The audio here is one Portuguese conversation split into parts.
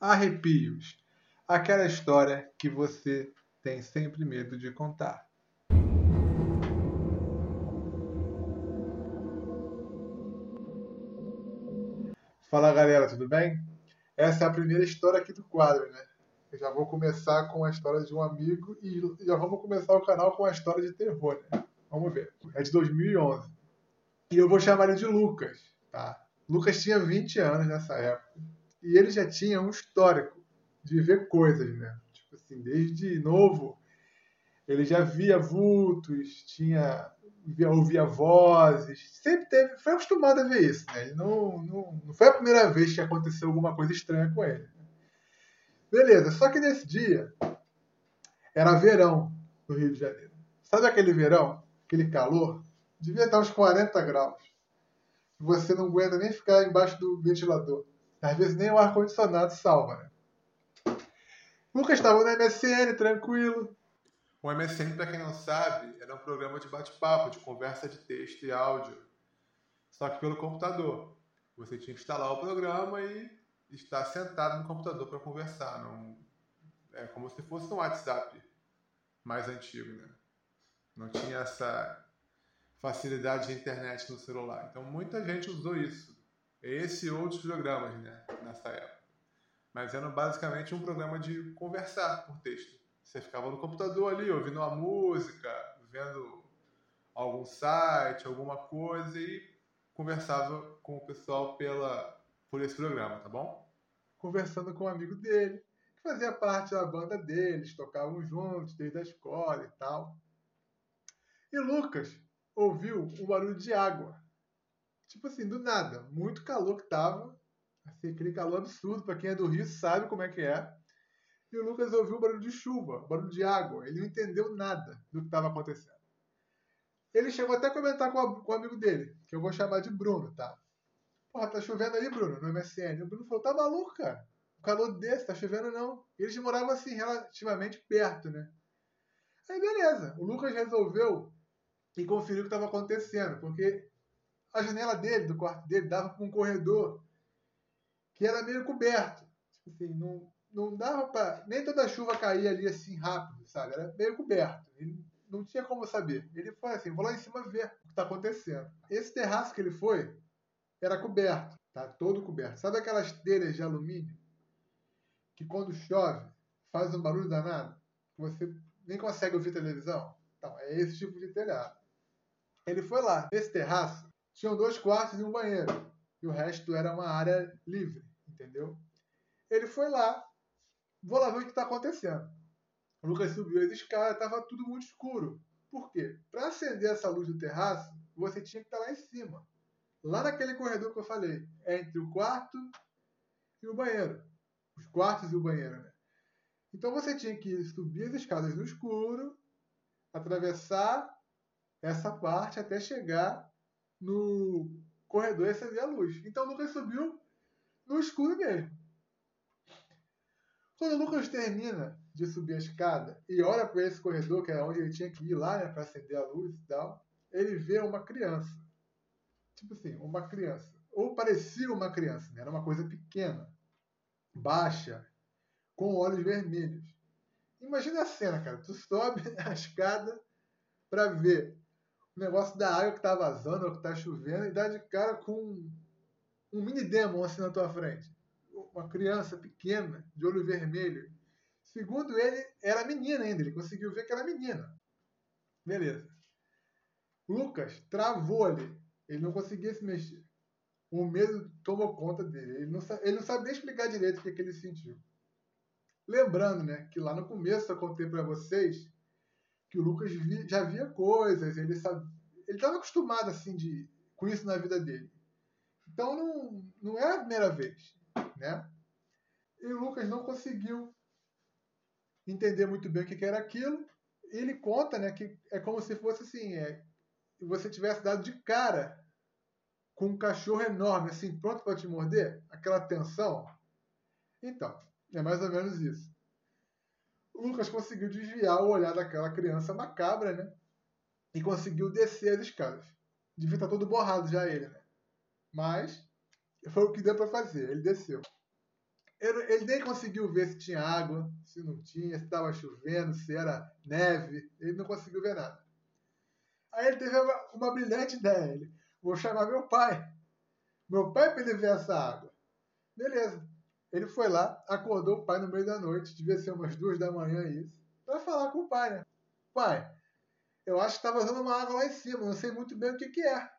arrepios. Aquela história que você tem sempre medo de contar. Fala galera, tudo bem? Essa é a primeira história aqui do quadro, né? Eu já vou começar com a história de um amigo e já vamos começar o canal com a história de terror, né? Vamos ver. É de 2011. E eu vou chamar ele de Lucas, tá? Lucas tinha 20 anos nessa época e ele já tinha um histórico de ver coisas, né? Tipo assim, desde novo ele já via vultos, tinha ouvia vozes, sempre teve, foi acostumado a ver isso, né? Ele não, não, não foi a primeira vez que aconteceu alguma coisa estranha com ele. Beleza, só que nesse dia era verão no Rio de Janeiro. Sabe aquele verão? Aquele calor? Devia estar uns 40 graus. Você não aguenta nem ficar embaixo do ventilador. Às vezes nem o ar-condicionado salva, né? Lucas estava no MSN, tranquilo. O MSN, para quem não sabe, era um programa de bate-papo, de conversa de texto e áudio. Só que pelo computador. Você tinha que instalar o programa e estar sentado no computador para conversar. Não... É como se fosse um WhatsApp mais antigo, né? Não tinha essa facilidade de internet no celular. Então muita gente usou isso. Esse e outros programas, né? Nessa época. Mas era basicamente um programa de conversar por texto. Você ficava no computador ali, ouvindo uma música, vendo algum site, alguma coisa e conversava com o pessoal pela por esse programa, tá bom? Conversando com um amigo dele, que fazia parte da banda deles, tocavam juntos desde a escola e tal. E Lucas ouviu um barulho de água. Tipo assim, do nada. Muito calor que tava. Assim, aquele calor absurdo. Para quem é do Rio sabe como é que é. E o Lucas ouviu o barulho de chuva, barulho de água. Ele não entendeu nada do que estava acontecendo. Ele chegou até a comentar com, a, com o amigo dele, que eu vou chamar de Bruno, tá? Porra, tá chovendo aí, Bruno, no MSN. O Bruno falou, tá maluco, cara? O calor desse, tá chovendo não. E eles moravam assim, relativamente perto, né? Aí beleza, o Lucas resolveu e conferiu o que estava acontecendo, porque a janela dele, do quarto dele, dava para um corredor que era meio coberto. Tipo assim, não, não dava para. Nem toda a chuva caía ali assim rápido, sabe? Era meio coberto. Ele não tinha como saber. Ele foi assim: vou lá em cima ver o que está acontecendo. Esse terraço que ele foi era coberto, tá? Todo coberto. Sabe aquelas telhas de alumínio que quando chove faz um barulho danado? Você nem consegue ouvir televisão? Então, é esse tipo de telhado. Ele foi lá. Nesse terraço, tinham dois quartos e um banheiro. E o resto era uma área livre, entendeu? Ele foi lá. Vou lá ver o que está acontecendo. O Lucas subiu as escadas, estava tudo muito escuro. Por quê? Para acender essa luz do terraço, você tinha que estar tá lá em cima. Lá naquele corredor que eu falei. Entre o quarto e o banheiro. Os quartos e o banheiro, né? Então você tinha que subir as escadas no escuro, atravessar essa parte até chegar no corredor e acender a luz. Então o Lucas subiu no escuro mesmo. Quando o Lucas termina de subir a escada e olha para esse corredor, que é onde ele tinha que ir lá né, para acender a luz e tal, ele vê uma criança. Tipo assim, uma criança. Ou parecia uma criança, né? era uma coisa pequena, baixa, com olhos vermelhos. Imagina a cena, cara. Tu sobe a escada para ver o negócio da água que tá vazando ou que tá chovendo e dá de cara com um mini demon assim na tua frente. Uma criança pequena, de olho vermelho. Segundo ele, era menina ainda. Ele conseguiu ver que era menina. Beleza. Lucas travou ali. Ele não conseguia se mexer. O medo tomou conta dele. Ele não, ele não nem explicar direito o que, que ele sentiu. Lembrando, né, que lá no começo eu contei para vocês que o Lucas já via coisas, ele sabe, ele estava acostumado assim de com isso na vida dele. Então não, não é a primeira vez, né? E o Lucas não conseguiu entender muito bem o que era aquilo. Ele conta, né, que é como se fosse assim, é, você tivesse dado de cara com um cachorro enorme, assim, pronto para te morder, aquela tensão. Então, é mais ou menos isso. O Lucas conseguiu desviar o olhar daquela criança macabra, né? E conseguiu descer as escadas. Devia estar todo borrado já ele, né? Mas foi o que deu para fazer. Ele desceu. ele, nem conseguiu ver se tinha água, se não tinha, se estava chovendo, se era neve. Ele não conseguiu ver nada. Aí ele teve uma, uma brilhante ideia. Ele, vou chamar meu pai. Meu pai para ele ver essa água. Beleza. Ele foi lá, acordou o pai no meio da noite, devia ser umas duas da manhã isso, para falar com o pai, né? Pai, eu acho que está vazando uma água lá em cima, não sei muito bem o que, que é.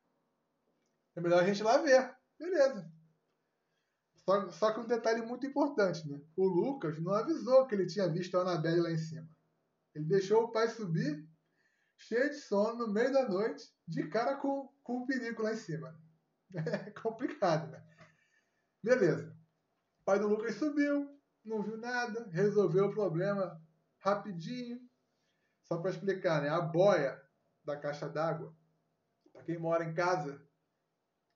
É melhor a gente ir lá ver. Beleza. Só, só que um detalhe muito importante, né? O Lucas não avisou que ele tinha visto a Annabelle lá em cima. Ele deixou o pai subir, cheio de sono, no meio da noite, de cara com, com o perigo lá em cima. É complicado, né? Beleza. Pai do Lucas subiu, não viu nada, resolveu o problema rapidinho. Só para explicar, né? A boia da caixa d'água, para quem mora em casa,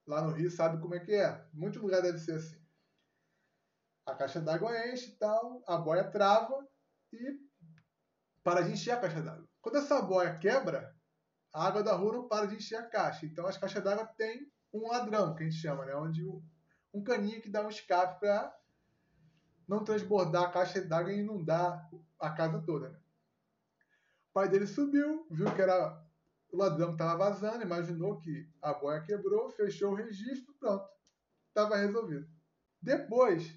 lá no Rio, sabe como é que é. Muito lugar deve ser assim. A caixa d'água enche e tal, a boia trava e para de encher a caixa d'água. Quando essa boia quebra, a água da rua não para de encher a caixa. Então as caixas d'água têm um ladrão, que a gente chama, né? Onde um caninho que dá um escape para não transbordar a caixa d'água e inundar a casa toda. Né? O pai dele subiu, viu que era o ladrão que estava vazando, imaginou que a boia quebrou, fechou o registro, pronto. Estava resolvido. Depois,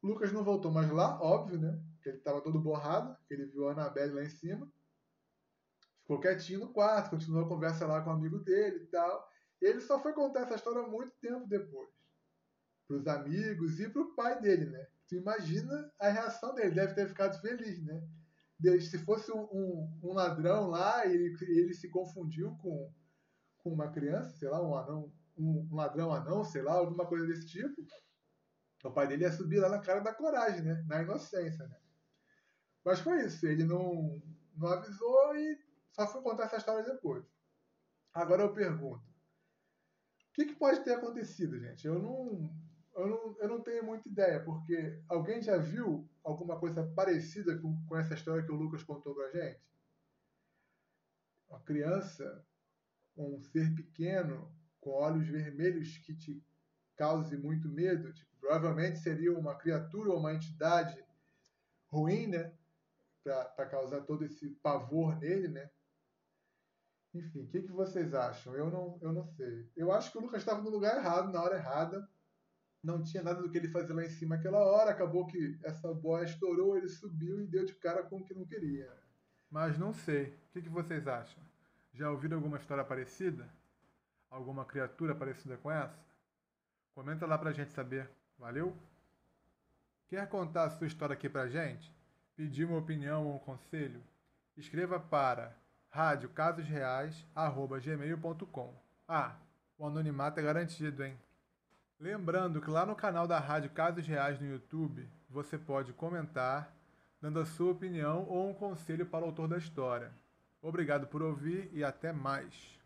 Lucas não voltou mais lá, óbvio, né? Que ele estava todo borrado, que ele viu a Anabelle lá em cima. Ficou quietinho no quarto, continuou a conversa lá com o amigo dele e tal. Ele só foi contar essa história muito tempo depois. Para os amigos e para o pai dele, né? Tu imagina a reação dele, deve ter ficado feliz, né? Se fosse um, um, ladrão lá e ele, ele, se confundiu com, com uma criança, sei lá, um anão, um, um ladrão anão, sei lá, alguma coisa desse tipo, o pai dele ia subir lá na cara da coragem, né? Na inocência, né? Mas foi isso, ele não, não avisou e só foi contar essa história depois. Agora eu pergunto, o que, que pode ter acontecido, gente? Eu não, eu não, eu não tenho muita ideia, porque alguém já viu alguma coisa parecida com, com essa história que o Lucas contou pra gente? Uma criança, um ser pequeno, com olhos vermelhos que te cause muito medo, tipo, provavelmente seria uma criatura ou uma entidade ruim, né? Para causar todo esse pavor nele, né? Enfim, o que, que vocês acham? Eu não, eu não sei. Eu acho que o Lucas estava no lugar errado, na hora errada. Não tinha nada do que ele fazer lá em cima aquela hora. Acabou que essa boia estourou, ele subiu e deu de cara com o que não queria. Mas não sei. O que, que vocês acham? Já ouviram alguma história parecida? Alguma criatura parecida com essa? Comenta lá pra gente saber. Valeu? Quer contar a sua história aqui pra gente? Pedir uma opinião ou um conselho? Escreva para radiocasosreais.gmail.com Ah, o anonimato é garantido, hein? Lembrando que lá no canal da Rádio Casos Reais no YouTube, você pode comentar, dando a sua opinião ou um conselho para o autor da história. Obrigado por ouvir e até mais!